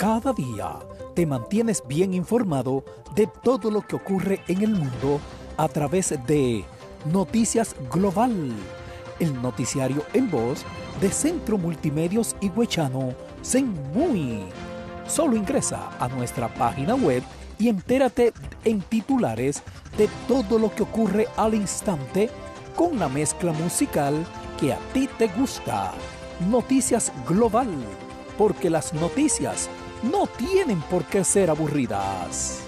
Cada día te mantienes bien informado de todo lo que ocurre en el mundo a través de Noticias Global, el noticiario en voz de Centro Multimedios Higüechano, CENMUI. Solo ingresa a nuestra página web y entérate en titulares de todo lo que ocurre al instante con la mezcla musical que a ti te gusta. Noticias Global, porque las noticias no tienen por qué ser aburridas.